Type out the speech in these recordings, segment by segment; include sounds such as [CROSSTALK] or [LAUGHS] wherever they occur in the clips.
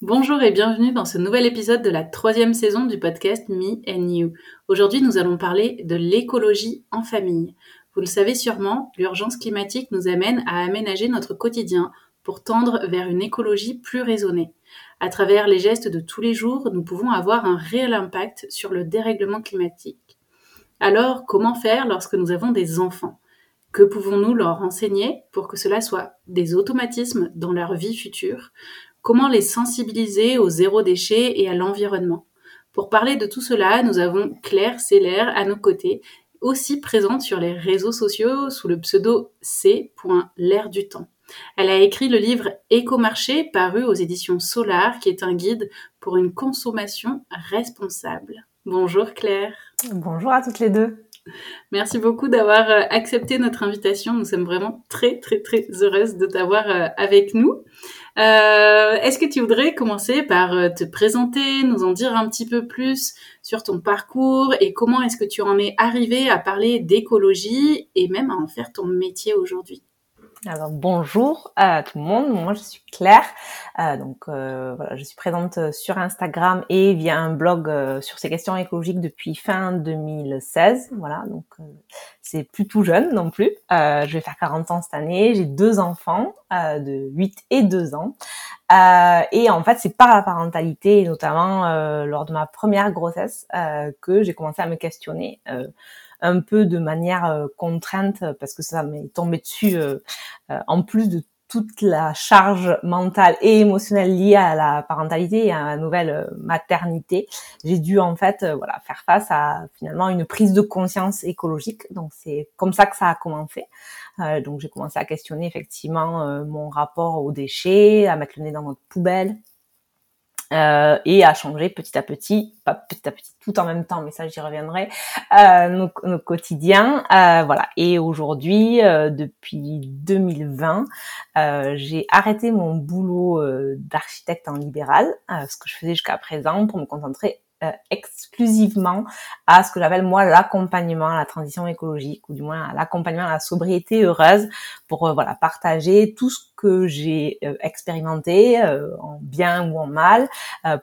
Bonjour et bienvenue dans ce nouvel épisode de la troisième saison du podcast Me and You. Aujourd'hui, nous allons parler de l'écologie en famille. Vous le savez sûrement, l'urgence climatique nous amène à aménager notre quotidien pour tendre vers une écologie plus raisonnée. À travers les gestes de tous les jours, nous pouvons avoir un réel impact sur le dérèglement climatique. Alors, comment faire lorsque nous avons des enfants? Que pouvons-nous leur enseigner pour que cela soit des automatismes dans leur vie future? Comment les sensibiliser au zéro déchet et à l'environnement Pour parler de tout cela, nous avons Claire Seller à nos côtés, aussi présente sur les réseaux sociaux sous le pseudo C. l'air du temps. Elle a écrit le livre Écomarché paru aux éditions Solar qui est un guide pour une consommation responsable. Bonjour Claire. Bonjour à toutes les deux. Merci beaucoup d'avoir euh, accepté notre invitation. Nous sommes vraiment très très très heureuses de t'avoir euh, avec nous. Euh, est-ce que tu voudrais commencer par te présenter, nous en dire un petit peu plus sur ton parcours et comment est-ce que tu en es arrivé à parler d'écologie et même à en faire ton métier aujourd'hui? Alors bonjour à tout le monde, moi je suis Claire, euh, donc euh, voilà, je suis présente sur Instagram et via un blog euh, sur ces questions écologiques depuis fin 2016, voilà, donc c'est plus jeune non plus. je vais faire 40 ans cette année, j'ai deux enfants de 8 et 2 ans, et en fait c'est par la parentalité, et notamment lors de ma première grossesse, que j'ai commencé à me questionner un peu de manière euh, contrainte parce que ça m'est tombé dessus euh, euh, en plus de toute la charge mentale et émotionnelle liée à la parentalité et à la nouvelle maternité, j'ai dû en fait voilà faire face à finalement une prise de conscience écologique. Donc c'est comme ça que ça a commencé. donc j'ai commencé à questionner effectivement mon rapport aux déchets, à mettre le nez dans notre poubelle, euh, et à changer petit à petit, pas petit à petit, tout en même temps, mais ça j'y reviendrai, euh, nos, nos, quotidiens. Euh, voilà. Et aujourd'hui, euh, depuis 2020, euh, j'ai arrêté mon boulot d'architecte en libéral, ce que je faisais jusqu'à présent, pour me concentrer euh, exclusivement à ce que j'appelle moi l'accompagnement à la transition écologique ou du moins à l'accompagnement à la sobriété heureuse pour euh, voilà partager tout ce que j'ai euh, expérimenté en bien ou en mal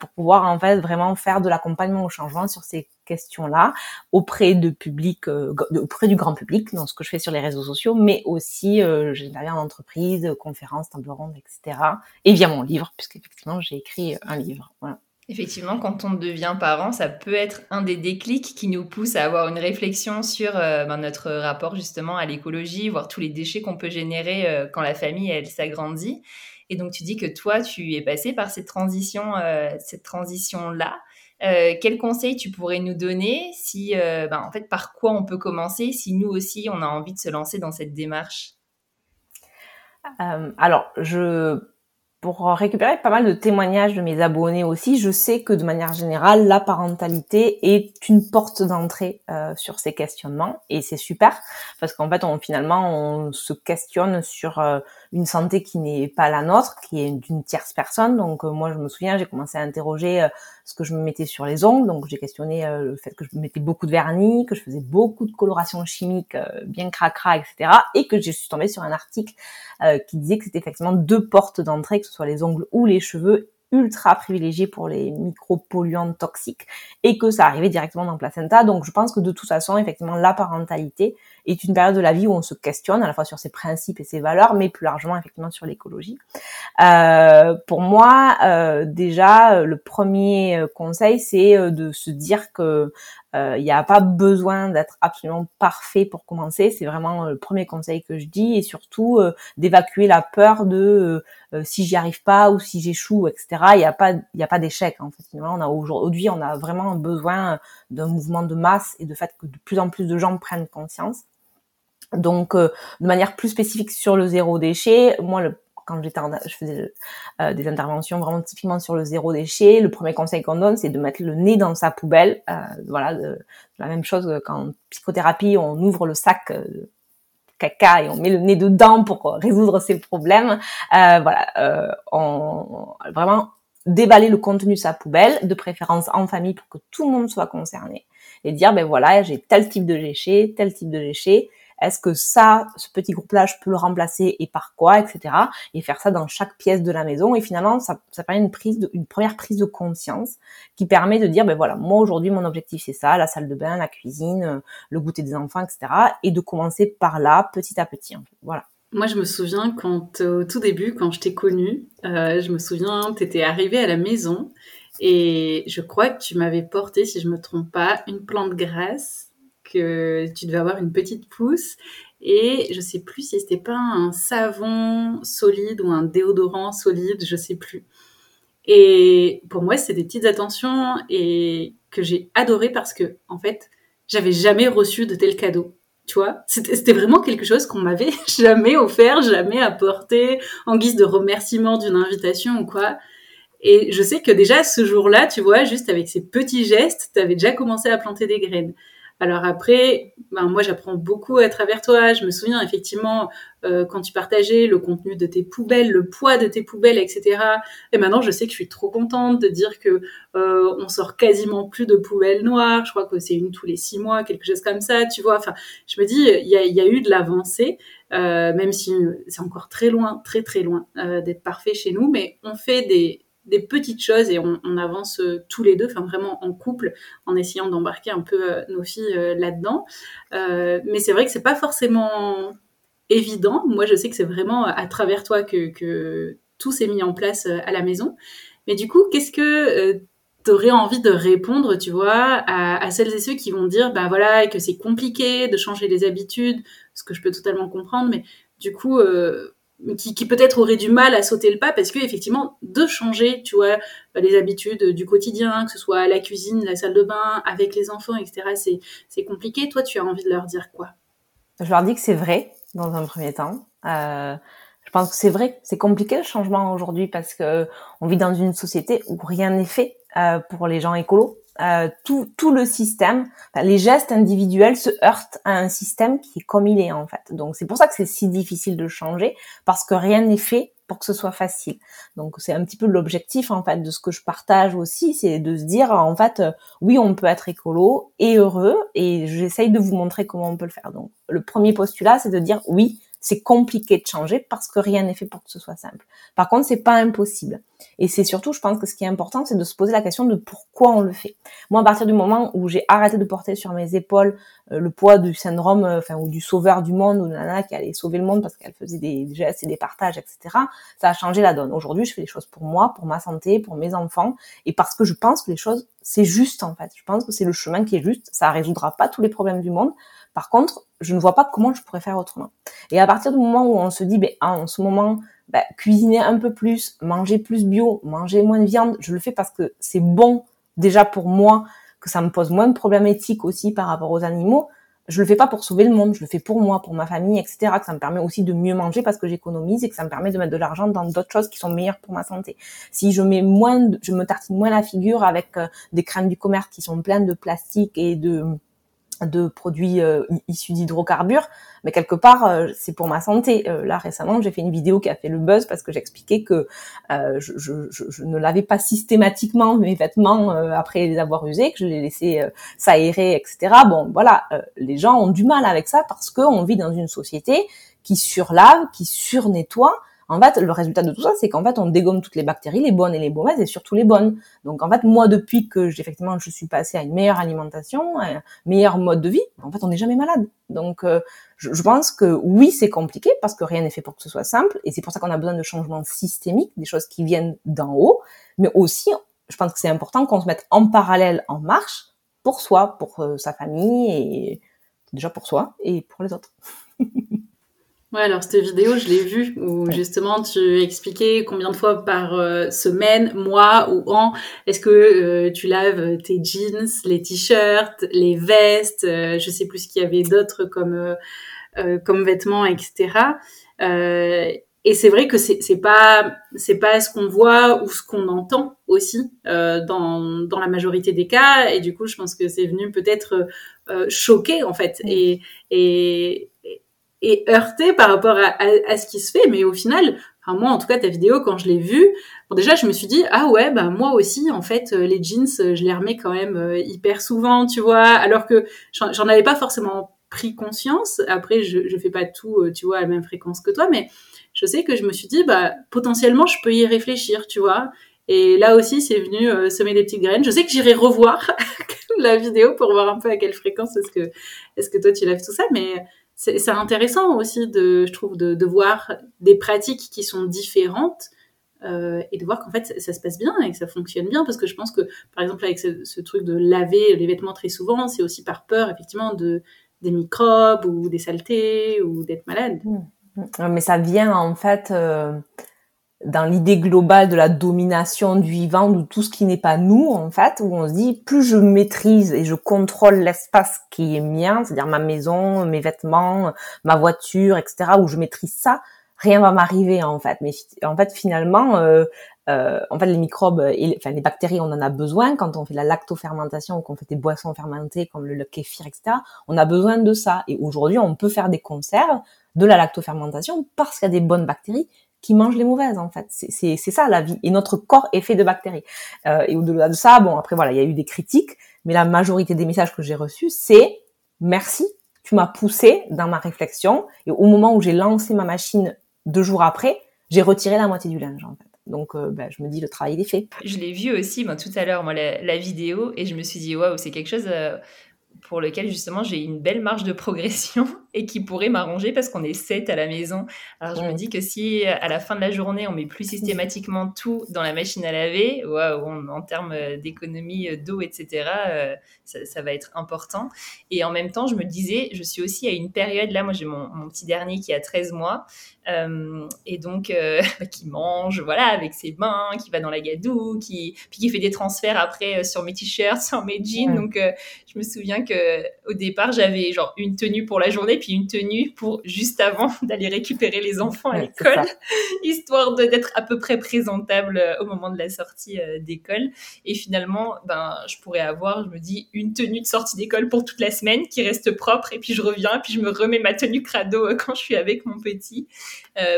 pour pouvoir en fait vraiment faire de l'accompagnement au changement sur ces questions-là auprès de public auprès du grand public dans ce que je fais sur les réseaux sociaux mais aussi j'interviens en entreprise conférences table ronde etc et via mon livre puisqu'effectivement j'ai écrit un livre. Voilà Effectivement, quand on devient parent, ça peut être un des déclics qui nous pousse à avoir une réflexion sur euh, ben, notre rapport justement à l'écologie, voir tous les déchets qu'on peut générer euh, quand la famille elle s'agrandit. Et donc tu dis que toi tu es passé par cette transition, euh, cette transition là. quels conseils tu pourrais nous donner si, ben, en fait, par quoi on peut commencer si nous aussi on a envie de se lancer dans cette démarche? Alors je pour récupérer pas mal de témoignages de mes abonnés aussi, je sais que de manière générale, la parentalité est une porte d'entrée euh, sur ces questionnements et c'est super parce qu'en fait, on, finalement, on se questionne sur euh, une santé qui n'est pas la nôtre, qui est d'une tierce personne. Donc moi je me souviens, j'ai commencé à interroger ce que je me mettais sur les ongles. Donc j'ai questionné le fait que je mettais beaucoup de vernis, que je faisais beaucoup de coloration chimique, bien cracra, etc. Et que je suis tombée sur un article qui disait que c'était effectivement deux portes d'entrée, que ce soit les ongles ou les cheveux, ultra privilégié pour les micropolluants toxiques et que ça arrivait directement dans le placenta. Donc je pense que de toute façon, effectivement, la parentalité est une période de la vie où on se questionne à la fois sur ses principes et ses valeurs, mais plus largement effectivement sur l'écologie. Euh, pour moi, euh, déjà, le premier conseil, c'est euh, de se dire que il n'y a pas besoin d'être absolument parfait pour commencer. C'est vraiment le premier conseil que je dis, et surtout d'évacuer la peur de si j'y arrive pas ou si j'échoue, etc. Il n'y a pas, il a pas d'échec. En fait, on a aujourd'hui, on a vraiment besoin d'un mouvement de masse et de fait que de plus en plus de gens prennent conscience. Donc, euh, de manière plus spécifique sur le zéro déchet, moi, le, quand j'étais, je faisais euh, des interventions vraiment typiquement sur le zéro déchet. Le premier conseil qu'on donne, c'est de mettre le nez dans sa poubelle. Euh, voilà, de, la même chose qu'en psychothérapie, on ouvre le sac de caca et on met le nez dedans pour résoudre ses problèmes. voilà, on vraiment déballer le contenu de sa poubelle, de préférence en famille pour que tout le monde soit concerné, et dire ben voilà, j'ai tel type de déchet, tel type de déchet est-ce que ça, ce petit groupe-là, je peux le remplacer et par quoi, etc. Et faire ça dans chaque pièce de la maison. Et finalement, ça, permet une prise, de, une première prise de conscience qui permet de dire, ben voilà, moi aujourd'hui, mon objectif c'est ça, la salle de bain, la cuisine, euh, le goûter des enfants, etc. Et de commencer par là, petit à petit. Voilà. Moi, je me souviens quand, au tout début, quand je t'ai connue, euh, je me souviens, tu étais arrivée à la maison et je crois que tu m'avais porté, si je me trompe pas, une plante grasse tu devais avoir une petite pousse et je sais plus si c'était pas un savon solide ou un déodorant solide, je sais plus. Et pour moi, c'est des petites attentions et que j'ai adoré parce que en fait, j'avais jamais reçu de tel cadeau. Tu vois, c'était vraiment quelque chose qu'on m'avait [LAUGHS] jamais offert, jamais apporté en guise de remerciement d'une invitation ou quoi. Et je sais que déjà ce jour-là, tu vois, juste avec ces petits gestes, tu avais déjà commencé à planter des graines. Alors après, ben moi j'apprends beaucoup à travers toi. Je me souviens effectivement euh, quand tu partageais le contenu de tes poubelles, le poids de tes poubelles, etc. Et maintenant je sais que je suis trop contente de dire que euh, on sort quasiment plus de poubelles noires. Je crois que c'est une tous les six mois, quelque chose comme ça. Tu vois. Enfin, je me dis il y a, eu de l'avancée, euh, même si c'est encore très loin, très très loin euh, d'être parfait chez nous, mais on fait des des petites choses et on, avance euh, tous les deux, enfin vraiment en couple, en essayant d'embarquer un peu euh, nos filles euh, là-dedans. mais c'est vrai que c'est pas forcément évident. Moi, je sais que c'est vraiment à travers toi que, que tout s'est mis en place à la maison. Mais du coup, qu'est-ce que tu aurais envie de répondre, tu vois, à, à, celles et ceux qui vont dire, bah voilà, que c'est compliqué de changer les habitudes, ce que je peux totalement comprendre, mais du coup, euh, qui, qui peut-être aurait du mal à sauter le pas parce que effectivement de changer tu vois les habitudes du quotidien que ce soit la cuisine la salle de bain avec les enfants etc c'est c'est compliqué. Toi tu as envie de leur dire quoi? Je leur dis que c'est vrai dans un premier temps. Euh, je pense que c'est vrai c'est compliqué le changement aujourd'hui parce que on vit dans une société où rien n'est fait euh, pour les gens écolos euh, tout, tout le système, les gestes individuels se heurtent à un système qui est comme il est en fait. Donc c'est pour ça que c'est si difficile de changer parce que rien n'est fait pour que ce soit facile. Donc c'est un petit peu l'objectif en fait de ce que je partage aussi, c'est de se dire en fait euh, oui on peut être écolo et heureux et j'essaye de vous montrer comment on peut le faire. Donc le premier postulat c'est de dire oui c'est compliqué de changer parce que rien n'est fait pour que ce soit simple. Par contre, c'est pas impossible. Et c'est surtout, je pense que ce qui est important, c'est de se poser la question de pourquoi on le fait. Moi, à partir du moment où j'ai arrêté de porter sur mes épaules euh, le poids du syndrome, euh, enfin, ou du sauveur du monde, ou de nana qui allait sauver le monde parce qu'elle faisait des gestes et des partages, etc., ça a changé la donne. Aujourd'hui, je fais des choses pour moi, pour ma santé, pour mes enfants, et parce que je pense que les choses, c'est juste, en fait. Je pense que c'est le chemin qui est juste. Ça résoudra pas tous les problèmes du monde, par contre, je ne vois pas comment je pourrais faire autrement. Et à partir du moment où on se dit, ben, en ce moment, ben, cuisiner un peu plus, manger plus bio, manger moins de viande, je le fais parce que c'est bon déjà pour moi, que ça me pose moins de problèmes éthiques aussi par rapport aux animaux. Je le fais pas pour sauver le monde, je le fais pour moi, pour ma famille, etc. Que ça me permet aussi de mieux manger parce que j'économise et que ça me permet de mettre de l'argent dans d'autres choses qui sont meilleures pour ma santé. Si je mets moins, je me tartine moins la figure avec euh, des crèmes du commerce qui sont pleines de plastique et de de produits euh, issus d'hydrocarbures, mais quelque part euh, c'est pour ma santé. Euh, là récemment j'ai fait une vidéo qui a fait le buzz parce que j'expliquais que je, je, je, ne lavais pas systématiquement mes vêtements après les avoir usés, que je les laissais s'aérer, etc. Bon voilà, les gens ont du mal avec ça parce qu'on vit dans une société qui surlave, qui surnettoie, en fait, le résultat de tout ça, c'est qu'en fait, on dégomme toutes les bactéries, les bonnes et les mauvaises, et surtout les bonnes. Donc, en fait, moi, depuis que effectivement, je suis passée à une meilleure alimentation, un meilleur mode de vie, en fait, on n'est jamais malade. Donc, euh, je, pense que oui, c'est compliqué parce que rien n'est fait pour que ce soit simple, et c'est pour ça qu'on a besoin de changements systémiques, des choses qui viennent d'en haut, mais aussi, je pense que c'est important qu'on se mette en parallèle, en marche, pour soi, pour euh, sa famille, et déjà pour soi et pour les autres. [LAUGHS] Ouais, alors cette vidéo, je l'ai vue où justement tu expliquais combien de fois par euh, semaine, mois ou an, est-ce que euh, tu laves tes jeans, les t-shirts, les vestes, euh, je sais plus ce qu'il y avait d'autres comme comme vêtements, etc. et c'est vrai que c'est pas c'est pas ce qu'on voit ou ce qu'on entend aussi dans dans la majorité des cas. Et du coup, je pense que c'est venu peut-être choquer en fait et et et heurté par rapport à, ce qui se fait. Mais au final, enfin moi en tout cas ta vidéo quand je l'ai vue, bon déjà je me suis dit ah ouais bah moi aussi en fait euh, les jeans je les remets quand même euh, hyper souvent tu vois alors que j'en avais pas forcément pris conscience. Après je fais pas tout euh, tu vois à la même fréquence que toi mais je sais que je me suis dit bah potentiellement je peux y réfléchir tu vois. Et là aussi, c'est venu semer des petites graines. Je sais que j'irai revoir [LAUGHS] la vidéo pour voir un peu à quelle fréquence est-ce que est-ce que toi tu lèves tout ça, mais c'est intéressant aussi de, je trouve, de, de, voir des pratiques qui sont différentes euh, et de voir qu'en fait ça, se passe bien et que ça fonctionne bien parce que je pense que par exemple avec ce, ce truc de laver les vêtements très souvent, c'est aussi par peur effectivement de des microbes ou des saletés ou d'être malade. Mmh. Mmh. Mais ça vient en fait euh, dans l'idée globale de la domination du vivant, de tout ce qui n'est pas nous, en fait, où on se dit, plus je maîtrise et je contrôle l'espace qui est mien, c'est-à-dire ma maison, mes vêtements, ma voiture, etc., où je maîtrise ça, rien va m'arriver, en fait. Mais en fait, finalement, euh, euh, en fait, les microbes, et, enfin les bactéries, on en a besoin quand on fait la lactofermentation ou qu'on fait des boissons fermentées comme le, le kéfir, etc. On a besoin de ça. Et aujourd'hui, on peut faire des conserves de la lactofermentation parce qu'il y a des bonnes bactéries qui mangent les mauvaises en fait. C'est ça la vie. Et notre corps est fait de bactéries. Euh, et au-delà de ça, bon après voilà, il y a eu des critiques, mais la majorité des messages que j'ai reçus, c'est merci, tu m'as poussé dans ma réflexion. Et au moment où j'ai lancé ma machine deux jours après, j'ai retiré la moitié du linge en fait. Donc, euh, bah, je me dis, le travail est fait. Je l'ai vu aussi, moi, tout à l'heure, moi, la, vidéo, et je me suis dit, waouh, c'est quelque chose euh, pour lequel, justement, j'ai une belle marge de progression et qui pourrait m'arranger parce qu'on est sept à la maison. Alors je me dis que si à la fin de la journée on met plus systématiquement tout dans la machine à laver, waouh, en termes d'économie d'eau, etc., euh, ça, va être important. Et en même temps, je me disais, je suis aussi à une période, là, moi j'ai mon, petit dernier qui a 13 mois, euh, et donc euh, [LAUGHS] qui mange, voilà, avec ses mains, qui va dans la gadoue, qui, puis qui fait des transferts après sur mes t-shirts, [LAUGHS] sur mes jeans. Donc je me souviens que au départ j'avais genre une tenue pour la journée, une tenue pour juste avant [LAUGHS] d'aller récupérer les enfants à l'école, [LAUGHS] histoire d'être à peu près présentable euh, au moment de la sortie euh, d'école. Et finalement, ben, je pourrais avoir, je me dis, une tenue de sortie d'école pour toute la semaine qui reste propre. Et puis je reviens, puis je me remets ma tenue crado euh, quand je suis avec mon petit.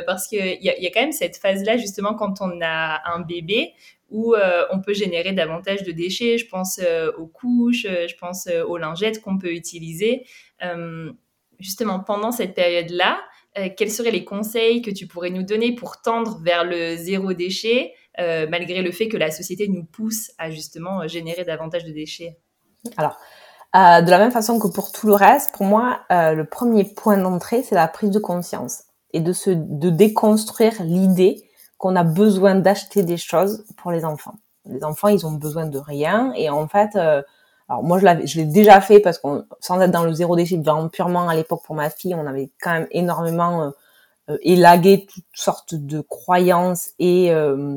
parce qu'il y y a quand même cette phase-là, justement, quand on a un bébé, où on peut générer davantage de déchets. Je pense aux couches, je pense aux lingettes qu'on peut utiliser justement pendant cette période-là, euh, quels seraient les conseils que tu pourrais nous donner pour tendre vers le zéro déchet, euh, malgré le fait que la société nous pousse à justement euh, générer davantage de déchets? Alors, de la même façon que pour tout le reste, pour moi, le premier point d'entrée, c'est la prise de conscience et de se de déconstruire l'idée qu'on a besoin d'acheter des choses pour les enfants. Les enfants, ils ont besoin de rien et en fait, alors moi, je l'ai déjà fait parce qu'on, sans être dans le zéro déchet, vraiment purement à l'époque pour ma fille, on avait quand même énormément euh, euh élagué toutes sortes de croyances et euh,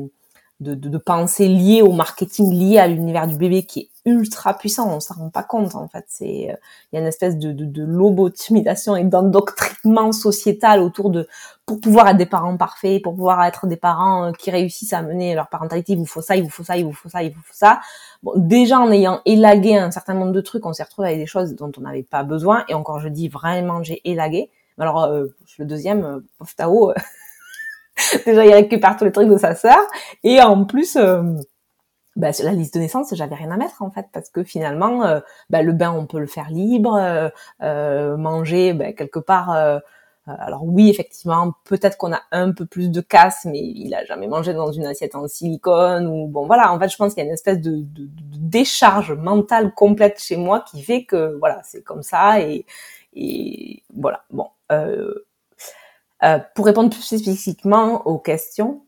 de, de, de, pensées liées au marketing, liées à l'univers du bébé qui est ultra puissant, on s'en rend pas compte en fait. C'est il y a une espèce de, de, de lobotomisation et d'endoctrinement sociétal autour de pour pouvoir être des parents parfaits, pour pouvoir être des parents qui réussissent à mener leur parentalité, il vous faut ça, il vous faut ça, il vous faut ça, il vous faut ça. Bon, déjà en ayant élagué un certain nombre de trucs, on s'est retrouvé avec des choses dont on n'avait pas besoin. Et encore, je dis vraiment, j'ai élagué. Alors, euh, le deuxième, euh, pauvre Tao, [LAUGHS] déjà il récupère tous les trucs de sa sœur. Et en plus, euh, bah, sur la liste de naissance, j'avais rien à mettre en fait, parce que finalement, euh, bah, le bain, on peut le faire libre, euh, manger, bah, quelque part. alors oui, effectivement, peut-être qu'on a un peu plus de casse, mais il a jamais mangé dans une assiette en silicone ou bon voilà. En fait, je pense qu'il y a une espèce de, de, de décharge mentale complète chez moi qui fait que voilà, c'est comme ça et, et voilà. Bon, euh, euh, pour répondre plus spécifiquement aux questions,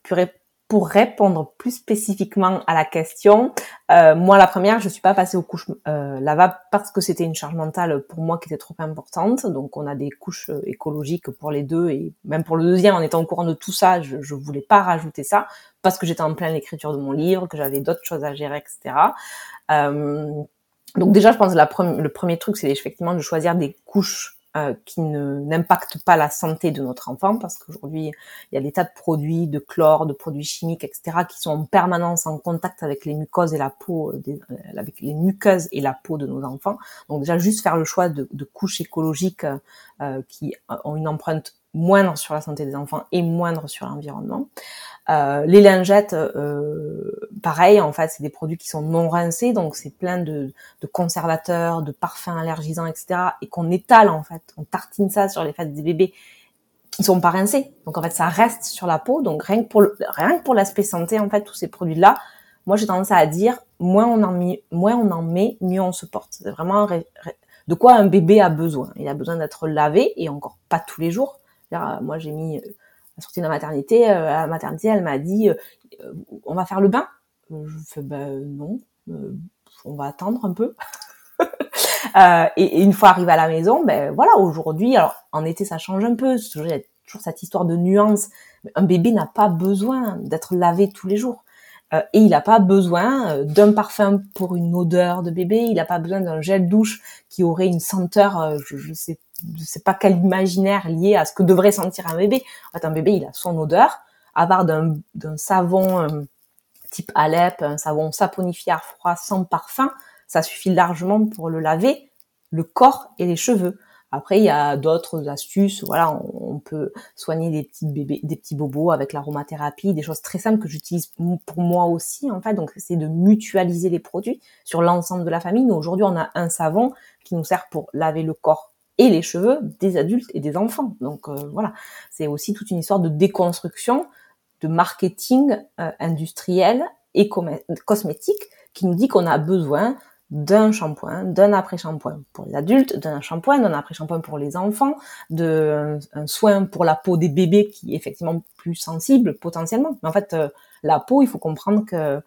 pour répondre plus spécifiquement à la question, euh, moi la première, je suis pas passée aux couches euh, lavables parce que c'était une charge mentale pour moi qui était trop importante. Donc on a des couches euh, écologiques pour les deux et même pour le deuxième, en étant au courant de tout ça, je, je voulais pas rajouter ça parce que j'étais en pleine écriture de mon livre, que j'avais d'autres choses à gérer, etc. Euh, donc déjà, je pense que la le premier truc, c'est effectivement de choisir des couches euh, qui n'impactent pas la santé de notre enfant, parce qu'aujourd'hui, il y a des tas de produits, de chlore, de produits chimiques, etc., qui sont en permanence en contact avec les mucoses et la peau, euh, des, euh, avec les muqueuses et la peau de nos enfants. Donc déjà, juste faire le choix de, de couches écologiques euh, qui ont une empreinte moindre sur la santé des enfants et moindre sur l'environnement. Euh, les lingettes, euh, pareil, en fait, c'est des produits qui sont non rincés, donc c'est plein de, de, conservateurs, de parfums allergisants, etc. Et qu'on étale en fait, on tartine ça sur les fesses des bébés qui sont pas rincés. Donc en fait, ça reste sur la peau. Donc rien que pour rien que pour l'aspect santé, en fait, tous ces produits-là, moi j'ai tendance à dire moins on en moins on en met, mieux on se porte. C'est vraiment de quoi un bébé a besoin. Il a besoin d'être lavé et encore pas tous les jours. Moi j'ai mis la sortie de la maternité, euh, à la maternité, elle m'a dit euh, on va faire le bain. Je fais ben non, euh, on va attendre un peu. [LAUGHS] euh, et, une fois arrivé à la maison, ben voilà, aujourd'hui, alors en été ça change un peu, il y a toujours cette histoire de nuance. Un bébé n'a pas besoin d'être lavé tous les jours. Euh, et il n'a pas besoin d'un parfum pour une odeur de bébé, il n'a pas besoin d'un gel douche qui aurait une senteur, je, je sais je sais pas quel imaginaire lié à ce que devrait sentir un bébé. En fait, un bébé, il a son odeur. À part d'un, savon euh, type Alep, un savon saponifié froid sans parfum, ça suffit largement pour le laver, le corps et les cheveux. Après, il y a d'autres astuces. Voilà, on, peut soigner des petits bébés, des petits bobos avec l'aromathérapie, des choses très simples que j'utilise pour moi aussi, en fait. Donc, c'est de mutualiser les produits sur l'ensemble de la famille. Nous, aujourd'hui, on a un savon qui nous sert pour laver le corps et les cheveux des adultes et des enfants. Donc euh, voilà, c'est aussi toute une histoire de déconstruction, de marketing euh, industriel et cosmétique qui nous dit qu'on a besoin d'un shampoing, d'un après-shampoing pour les adultes, d'un shampoing, d'un après-shampoing pour les enfants, d'un soin pour la peau des bébés qui est effectivement plus sensible potentiellement. Mais en fait, euh, la peau, il faut comprendre que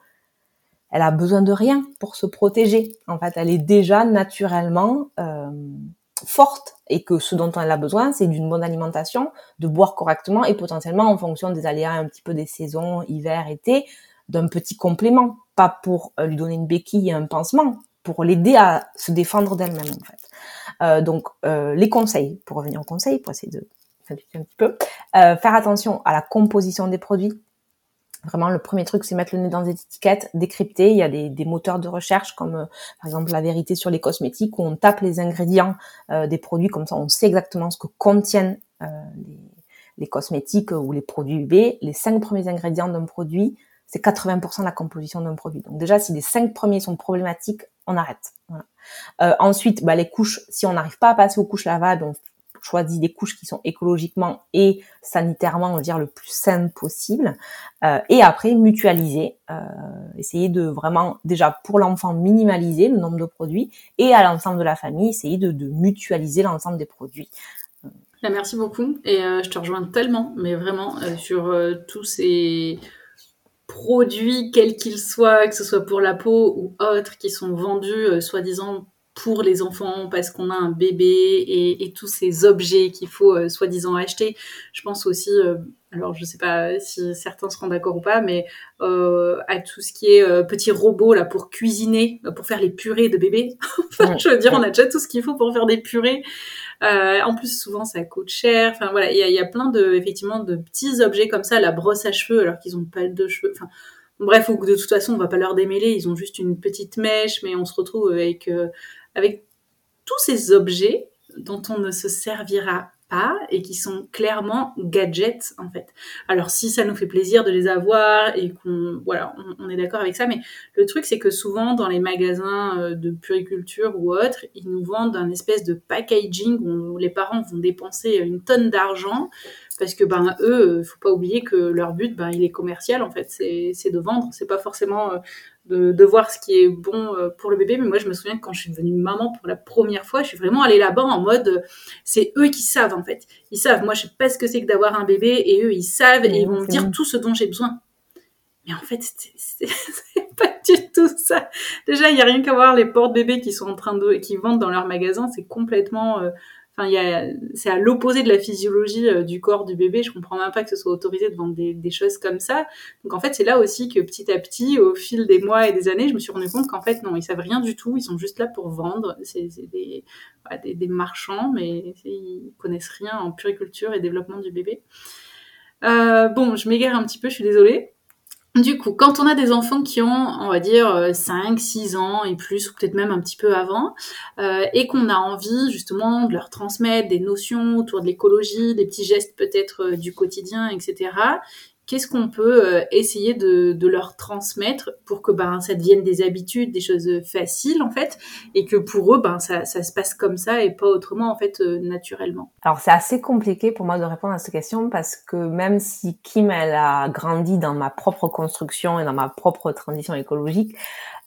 elle a besoin de rien pour se protéger. En fait, elle est déjà naturellement euh, forte et que ce dont elle a besoin, c'est d'une bonne alimentation, de boire correctement et potentiellement en fonction des aléas un petit peu des saisons, hiver, été, d'un petit complément, pas pour euh, lui donner une béquille et un pansement, pour l'aider à se défendre d'elle-même en fait. Euh, donc euh, les conseils, pour revenir aux conseils, pour essayer de un petit peu, euh, faire attention à la composition des produits, Vraiment, le premier truc, c'est mettre le nez dans des étiquettes, décrypter. Il y a des, des moteurs de recherche comme, euh, par exemple, la vérité sur les cosmétiques, où on tape les ingrédients euh, des produits, comme ça, on sait exactement ce que contiennent euh, les, les, cosmétiques ou les produits UV. Les cinq premiers ingrédients d'un produit, c'est 80% de la composition d'un produit. Donc déjà, si les cinq premiers sont problématiques, on arrête. Voilà. ensuite, bah, les couches, si on n'arrive pas à passer aux couches lavables, on choisit des couches qui sont écologiquement et sanitairement, on va dire, le plus saines possible. Euh, et après, mutualiser, euh, essayer de vraiment, déjà pour l'enfant, minimaliser le nombre de produits et à l'ensemble de la famille, essayer de, mutualiser l'ensemble des produits. merci beaucoup. Et euh, je te rejoins tellement, mais vraiment, sur tous ces produits, quels qu'ils soient, que ce soit pour la peau ou autres, qui sont vendus, soi-disant pour les enfants parce qu'on a un bébé et, et tous ces objets qu'il faut euh, soi-disant acheter. Je pense aussi euh, alors je sais pas si certains seront d'accord ou pas, mais euh, à tout ce qui est euh, petits robots là pour cuisiner, pour faire les purées de bébés. [LAUGHS] enfin, je veux dire, on a déjà tout ce qu'il faut pour faire des purées. Euh, en plus, souvent, ça coûte cher. Enfin voilà, il y a, y a, plein de effectivement de petits objets comme ça, la brosse à cheveux alors qu'ils ont pas de cheveux. Enfin bref, de toute façon, on va pas leur démêler. Ils ont juste une petite mèche, mais on se retrouve avec euh, avec tous ces objets dont on ne se servira pas et qui sont clairement gadgets en fait. Alors si ça nous fait plaisir de les avoir et qu'on voilà, on, est d'accord avec ça, mais le truc c'est que souvent dans les magasins euh, de puriculture ou autres, ils nous vendent un espèce de packaging où les parents vont dépenser une tonne d'argent parce que ben eux, faut pas oublier que leur but ben il est commercial en fait, c'est de vendre, c'est pas forcément euh, de, voir ce qui est bon euh, pour le bébé. Mais moi, je me souviens que quand je suis devenue maman pour la première fois, je suis vraiment allée là-bas en mode, euh, c'est eux qui savent en fait. Ils savent. Moi, je sais pas ce que c'est que d'avoir un bébé et eux, ils savent et ils vont me dire tout ce dont j'ai besoin. Mais en fait, c'est [LAUGHS] pas du tout ça. Déjà, il y a rien qu'à voir les portes bébés qui sont en train de, qui vendent dans leur magasin. C'est complètement euh, C'est à l'opposé de la physiologie euh, du corps du bébé. Je comprends même pas que ce soit autorisé de vendre des, choses comme ça. Donc en fait, c'est là aussi que petit à petit, au fil des mois et des années, je me suis rendu compte qu'en fait, non, ils savent rien du tout. Ils sont juste là pour vendre. C'est des, marchands, mais ils connaissent rien en puriculture et développement du bébé. Euh, bon, je m'égare un petit peu, je suis désolée. Du coup, quand on a des enfants qui ont, on va dire, 5, euh, 6 ans et plus, ou peut-être même un petit peu avant, euh, et qu'on a envie justement de leur transmettre des notions autour de l'écologie, des petits gestes peut-être euh, du quotidien, etc., qu'est-ce qu'on peut euh, essayer de, leur transmettre pour que ben, ça devienne des habitudes, des choses faciles en fait, et que pour eux, ben, ça, ça se passe comme ça et pas autrement en fait euh, naturellement. Alors c'est assez compliqué pour moi de répondre à cette question parce que même si Kim elle a grandi dans ma propre construction et dans ma propre transition écologique,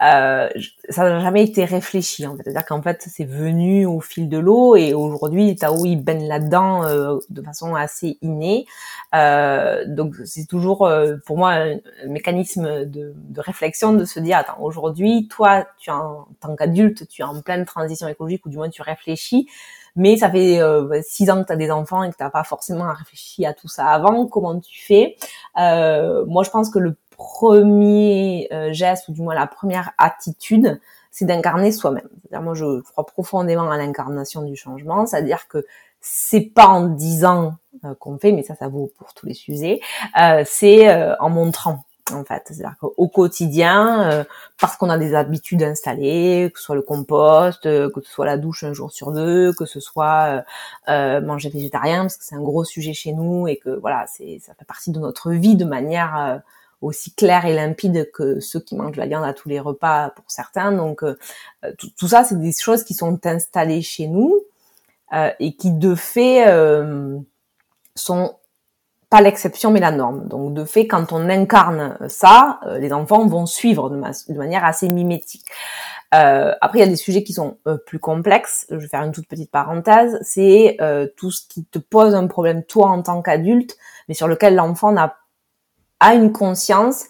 euh, ça n'a jamais été réfléchi en fait. C'est-à-dire qu'en fait c'est venu au fil de l'eau et aujourd'hui Tao il baigne là-dedans euh, de façon assez innée. Euh, donc c'est toujours euh, pour moi un, mécanisme de, de, réflexion de se dire attends aujourd'hui toi tu en, tant qu'adulte tu es en pleine transition écologique ou du moins tu réfléchis mais ça fait euh, six ans que tu as des enfants et que tu n'as pas forcément réfléchi à tout ça avant, comment tu fais? Moi, je pense que le premier euh, geste, ou du moins la première attitude, c'est d'incarner soi-même. Moi, je crois profondément à l'incarnation du changement, c'est-à-dire que c'est pas en disant euh, qu'on fait, mais ça, ça vaut pour tous les sujets, euh, c'est en montrant en fait. C'est-à-dire qu'au quotidien, parce qu'on a des habitudes installées, que ce soit le compost, que ce soit la douche un jour sur deux, que ce soit manger végétarien, parce que c'est un gros sujet chez nous et que voilà, c'est ça fait partie de notre vie de manière aussi clair et limpide que ceux qui mangent la viande à tous les repas pour certains. Donc euh, tout, ça, c'est des choses qui sont installées chez nous euh, et qui de fait euh, sont pas l'exception mais la norme. Donc de fait, quand on incarne ça, euh, les enfants vont suivre de, manière assez mimétique. Euh, après, il y a des sujets qui sont plus complexes. Je vais faire une toute petite parenthèse. C'est tout ce qui te pose un problème toi en tant qu'adulte, mais sur lequel l'enfant n'a a une conscience,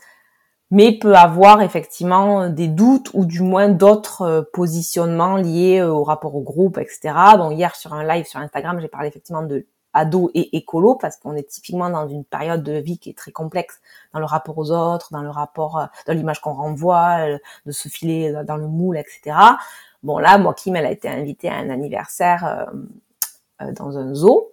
mais peut avoir effectivement des doutes ou du moins d'autres euh, positionnements liés euh, au rapport au groupe, etc. Bon, hier sur un live sur Instagram, j'ai parlé effectivement de ado et écolo parce qu'on est typiquement dans une période de vie qui est très complexe dans le rapport aux autres, dans le rapport, euh, dans l'image qu'on renvoie, de se filer dans le moule, etc. Bon là, moi, Kim, elle a été invitée à un anniversaire dans un zoo.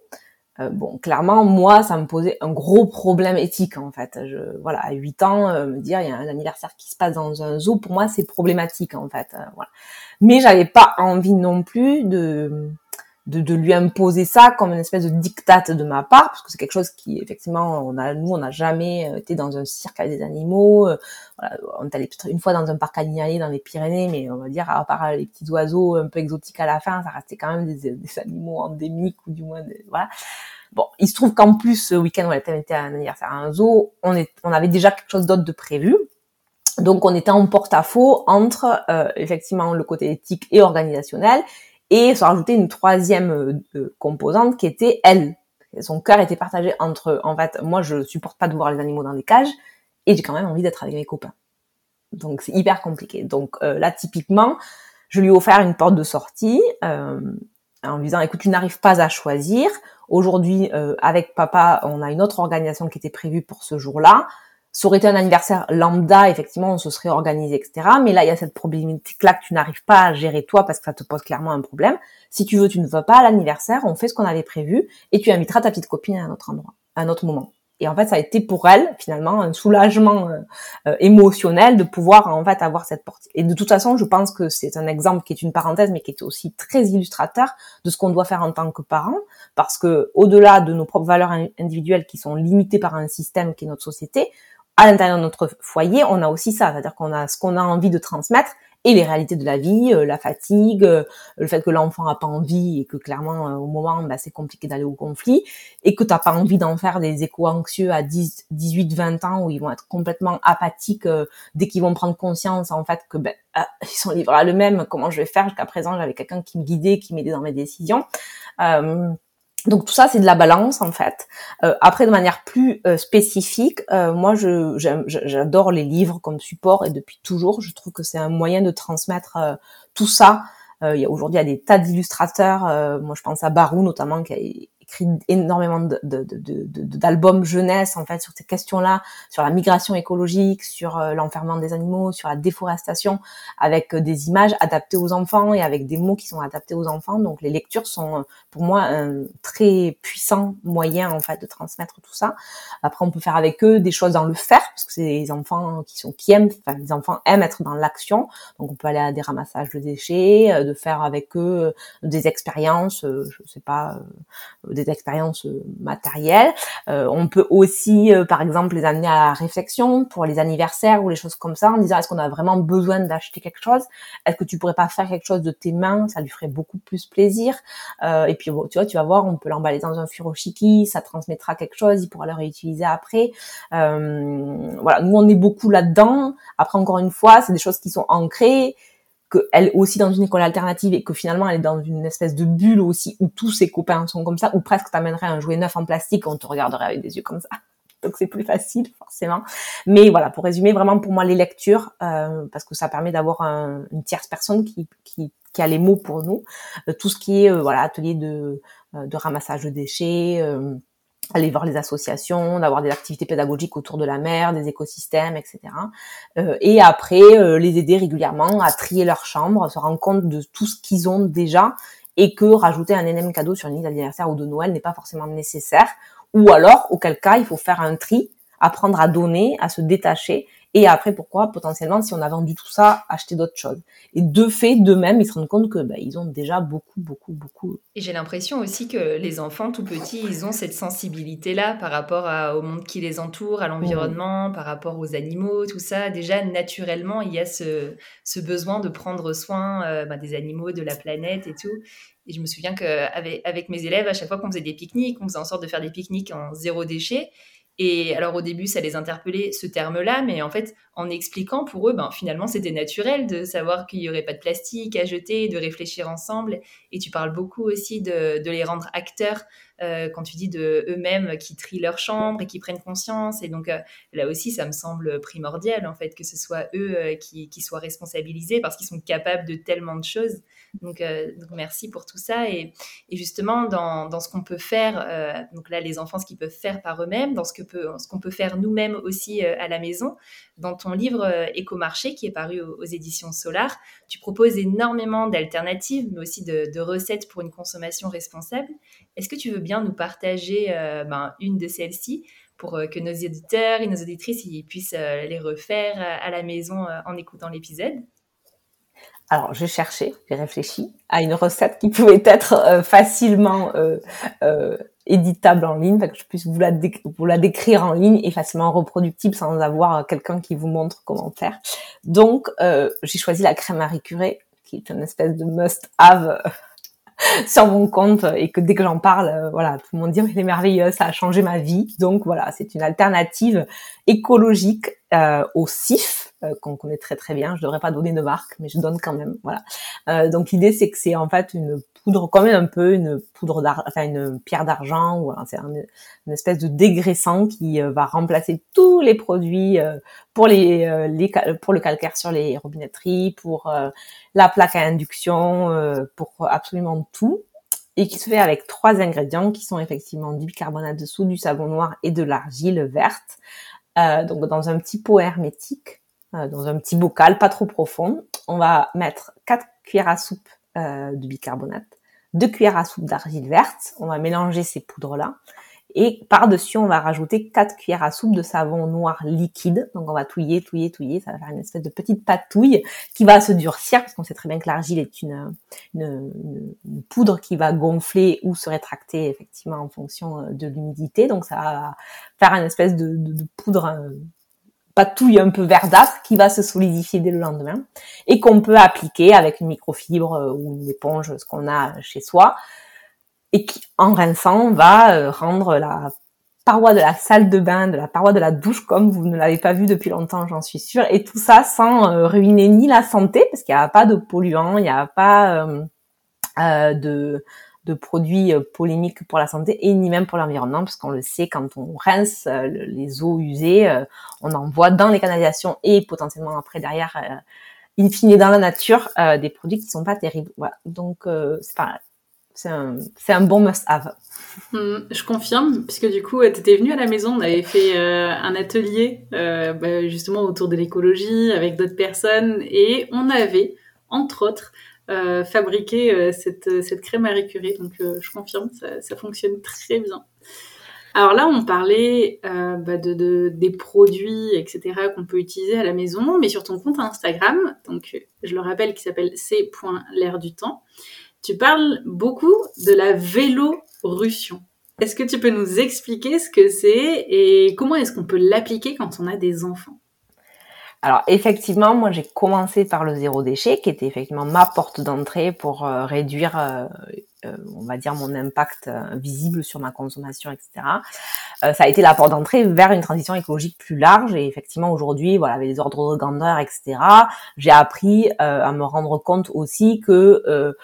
Euh, bon, clairement, moi, ça me posait un gros problème éthique, en fait. Je, voilà, à 8 ans, euh, me dire, il y a un anniversaire qui se passe dans un zoo, pour moi, c'est problématique, en fait. Euh, voilà. Mais j'avais pas envie non plus de, de, de, lui imposer ça comme une espèce de dictate de ma part, parce que c'est quelque chose qui, effectivement, on a, nous, on n'a jamais été dans un cirque avec des animaux. voilà, on est allé une fois dans un parc animalier dans les Pyrénées, mais on va dire, à part les petits oiseaux un peu exotiques à la fin, ça restait quand même des, des animaux endémiques ou du moins, voilà. Bon, il se trouve qu'en plus, ce week-end elle était à un anniversaire à un zoo, on, est, on avait déjà quelque chose d'autre de prévu. Donc, on était en porte-à-faux entre, euh, effectivement, le côté éthique et organisationnel, et se rajouter une troisième euh, composante qui était elle. Son cœur était partagé entre, en fait, moi, je supporte pas de voir les animaux dans des cages, et j'ai quand même envie d'être avec mes copains. Donc, c'est hyper compliqué. Donc, euh, là, typiquement, je lui ai offert une porte de sortie, en lui disant écoute tu n'arrives pas à choisir aujourd'hui avec papa on a une autre organisation qui était prévue pour ce jour-là ça aurait été un anniversaire lambda, effectivement, on se serait organisé, etc. Mais là, il y a cette problématique-là que tu n'arrives pas à gérer toi parce que ça te pose clairement un problème. Si tu veux, tu ne vas pas à l'anniversaire, on fait ce qu'on avait prévu et tu inviteras ta petite copine à un autre endroit, à un autre moment. Et en fait, ça a été pour elle finalement un soulagement euh, euh, émotionnel de pouvoir en fait avoir cette porte. Et de toute façon, je pense que c'est un exemple qui est une parenthèse, mais qui est aussi très illustrateur de ce qu'on doit faire en tant que parent, parce que au-delà de nos propres valeurs individuelles qui sont limitées par un système qui est notre société, à l'intérieur de notre foyer, on a aussi ça, c'est-à-dire qu'on a ce qu'on a envie de transmettre et les réalités de la vie, euh, la fatigue, euh, le fait que l'enfant a pas envie et que clairement euh, au moment bah, c'est compliqué d'aller au conflit et que t'as pas envie d'en faire des échos anxieux à 10, 18, 20 ans où ils vont être complètement apathiques dès qu'ils vont prendre conscience en fait que ben, ah, [LAUGHS] ils sont livrés à eux-mêmes. Comment je vais faire Jusqu'à présent? J'avais quelqu'un qui me guidait, qui m'aidait dans mes décisions. Donc tout ça, c'est de la balance en fait. Euh, après, de manière plus euh, spécifique, euh, moi, j'adore les livres comme support et depuis toujours, je trouve que c'est un moyen de transmettre tout ça. aujourd'hui, il y a des tas d'illustrateurs. moi, je pense à Barou notamment, qui écrit énormément d'albums jeunesse en fait sur ces questions-là, sur la migration écologique, sur euh, l'enfermement des animaux, sur la déforestation, avec euh, des images adaptées aux enfants et avec des mots qui sont adaptés aux enfants. Donc les lectures sont euh, pour moi un très puissant moyen en fait de transmettre tout ça. Après on peut faire avec eux des choses dans le faire parce que c'est des enfants qui sont qui aiment, enfin les enfants aiment être dans l'action. Donc on peut aller à des ramassages de déchets, de faire avec eux des expériences, je sais pas des expériences euh, matérielles. Euh, on peut aussi, euh, par exemple, les amener à la réflexion pour les anniversaires ou les choses comme ça, en disant est-ce qu'on a vraiment besoin d'acheter quelque chose? Est-ce que tu pourrais pas faire quelque chose de tes mains? Ça lui ferait beaucoup plus plaisir. et puis, tu vois, tu vas voir, on peut l'emballer dans un furoshiki, ça transmettra quelque chose, il pourra le réutiliser après. voilà, nous on est beaucoup là-dedans. Après, encore une fois, c'est des choses qui sont ancrées qu'elle aussi dans une école alternative et que finalement elle est dans une espèce de bulle aussi où tous ses copains sont comme ça, ou presque t'amènerais un jouet neuf en plastique on te regarderait avec des yeux comme ça. [LAUGHS] Donc c'est plus facile forcément. Mais voilà, pour résumer, vraiment pour moi les lectures, euh, parce que ça permet d'avoir une tierce personne qui, qui, qui, a les mots pour nous. Euh, tout ce qui est euh, voilà atelier de, de ramassage de déchets aller voir les associations, d'avoir des activités pédagogiques autour de la mer, des écosystèmes, etc. Euh, et après, euh, les aider régulièrement à trier leur chambre, se rendre compte de tout ce qu'ils ont déjà et que rajouter un énième cadeau sur une liste d'anniversaire ou de Noël n'est pas forcément nécessaire. Ou alors, auquel cas, il faut faire un tri, apprendre à donner, à se détacher et après, pourquoi? Potentiellement, si on a vendu tout ça, acheter d'autres choses. Et de fait, d'eux-mêmes, ils se rendent compte que bah, ils ont déjà beaucoup, beaucoup, beaucoup. Et j'ai l'impression aussi que les enfants tout petits, ils ont cette sensibilité-là par rapport au monde qui les entoure, à l'environnement, par rapport aux animaux, tout ça. Déjà, naturellement, il y a ce, ce besoin de prendre soin euh, bah, des animaux, de la planète et tout. Et je me souviens qu'avec avec mes élèves, à chaque fois qu'on faisait des pique-niques, on faisait en sorte de faire des pique-niques en zéro déchet. Et alors au début, ça les interpellait ce terme-là, mais en fait, en expliquant pour eux, ben, finalement, c'était naturel de savoir qu'il n'y aurait pas de plastique à jeter, de réfléchir ensemble. Et tu parles beaucoup aussi de, les rendre acteurs euh, quand tu dis de eux-mêmes qui trient leur chambre et qui prennent conscience. Et donc euh, là aussi, ça me semble primordial en fait que ce soit eux euh, qui, qui, soient responsabilisés parce qu'ils sont capables de tellement de choses. Donc, donc merci pour tout ça. Et, justement, dans, ce qu'on peut faire, donc là, les enfants, ce qu'ils peuvent faire par eux-mêmes, dans ce que peut, qu'on peut faire nous-mêmes aussi à la maison, dans ton livre Écomarché qui est paru aux, éditions Solar, tu proposes énormément d'alternatives, mais aussi de, recettes pour une consommation responsable. Est-ce que tu veux bien nous partager euh, ben, une de celles-ci pour euh, que nos auditeurs et nos auditrices puissent euh, les refaire à la maison en écoutant l'épisode? Alors, j'ai cherché, j'ai réfléchi à une recette qui pouvait être facilement éditable en ligne, que je puisse vous la, vous la décrire en ligne et facilement reproductible sans avoir quelqu'un qui vous montre comment faire. Donc, j'ai choisi la crème Marie Curé, qui est une espèce de must-have [LAUGHS] sur mon compte et que dès que j'en parle, euh, voilà, tout le monde dit il est merveilleux, ça a changé ma vie. Donc voilà, c'est une alternative écologique euh, au CIF euh, qu'on connaît très très bien. Je devrais pas donner de marque, mais je donne quand même. Voilà. Euh, donc l'idée c'est que c'est en fait une poudre, quand même un peu une poudre d'argent, enfin une pierre d'argent. Voilà, c'est une espèce de dégraissant qui va remplacer tous les produits pour les, les, pour le calcaire sur les robinetteries, pour la plaque à induction, pour absolument tout. et qui se fait avec trois ingrédients qui sont effectivement du bicarbonate de soude, du savon noir et de l'argile verte. Euh, donc dans un petit pot hermétique, euh, dans un petit bocal pas trop profond, on va mettre 4 cuillères à soupe euh, de bicarbonate, 2 cuillères à soupe d'argile verte. On va mélanger ces poudres-là. Et par-dessus, on va rajouter 4 cuillères à soupe de savon noir liquide. Donc on va touiller, touiller, touiller. Ça va faire une espèce de petite patouille qui va se durcir parce qu'on sait très bien que l'argile est une, une, une, poudre qui va gonfler ou se rétracter effectivement en fonction euh, de l'humidité. Donc ça va faire une espèce de, de, poudre euh, patouille un peu verdâtre qui va se solidifier dès le lendemain et qu'on peut appliquer avec une microfibre euh, ou une éponge, ce qu'on a chez soi et qui, en rinçant, va euh, rendre la paroi de la salle de bain, de la paroi de la douche comme vous ne l'avez pas vu depuis longtemps, j'en suis sûre. Et tout ça sans euh, ruiner ni la santé, parce qu'il n'y a pas de polluants, il n'y a pas euh, euh, de, de produits polémiques pour la santé et ni même pour l'environnement, parce qu'on le sait, quand on rince les eaux usées, on envoie dans les canalisations et potentiellement après derrière, in fine dans la nature, des produits qui sont pas terribles. Voilà. Donc c'est pas c'est un, un, bon must-have. Hmm, je confirme, puisque du coup, tu étais venue à la maison, on avait fait euh, un atelier euh, bah, justement autour de l'écologie avec d'autres personnes, et on avait, entre autres, euh, fabriqué euh, cette, cette crème Marie Curie. Donc, euh, je confirme, ça, fonctionne très bien. Alors là, on parlait bah, de, des produits, etc., qu'on peut utiliser à la maison, mais sur ton compte Instagram, donc je le rappelle, qui s'appelle c.l'air du temps. Tu parles beaucoup de la vélorussion. Est-ce que tu peux nous expliquer ce que c'est et comment est-ce qu'on peut l'appliquer quand on a des enfants? Alors effectivement, moi j'ai commencé par le zéro déchet, qui était effectivement ma porte d'entrée pour euh, réduire, euh, euh, on va dire, mon impact visible sur ma consommation, etc. ça a été la porte d'entrée vers une transition écologique plus large. Et effectivement, aujourd'hui, voilà, avec les ordres de grandeur, etc., j'ai appris à me rendre compte aussi que